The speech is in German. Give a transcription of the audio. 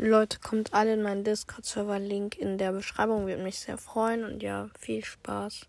Leute, kommt alle in meinen Discord-Server. Link in der Beschreibung. Würde mich sehr freuen. Und ja, viel Spaß.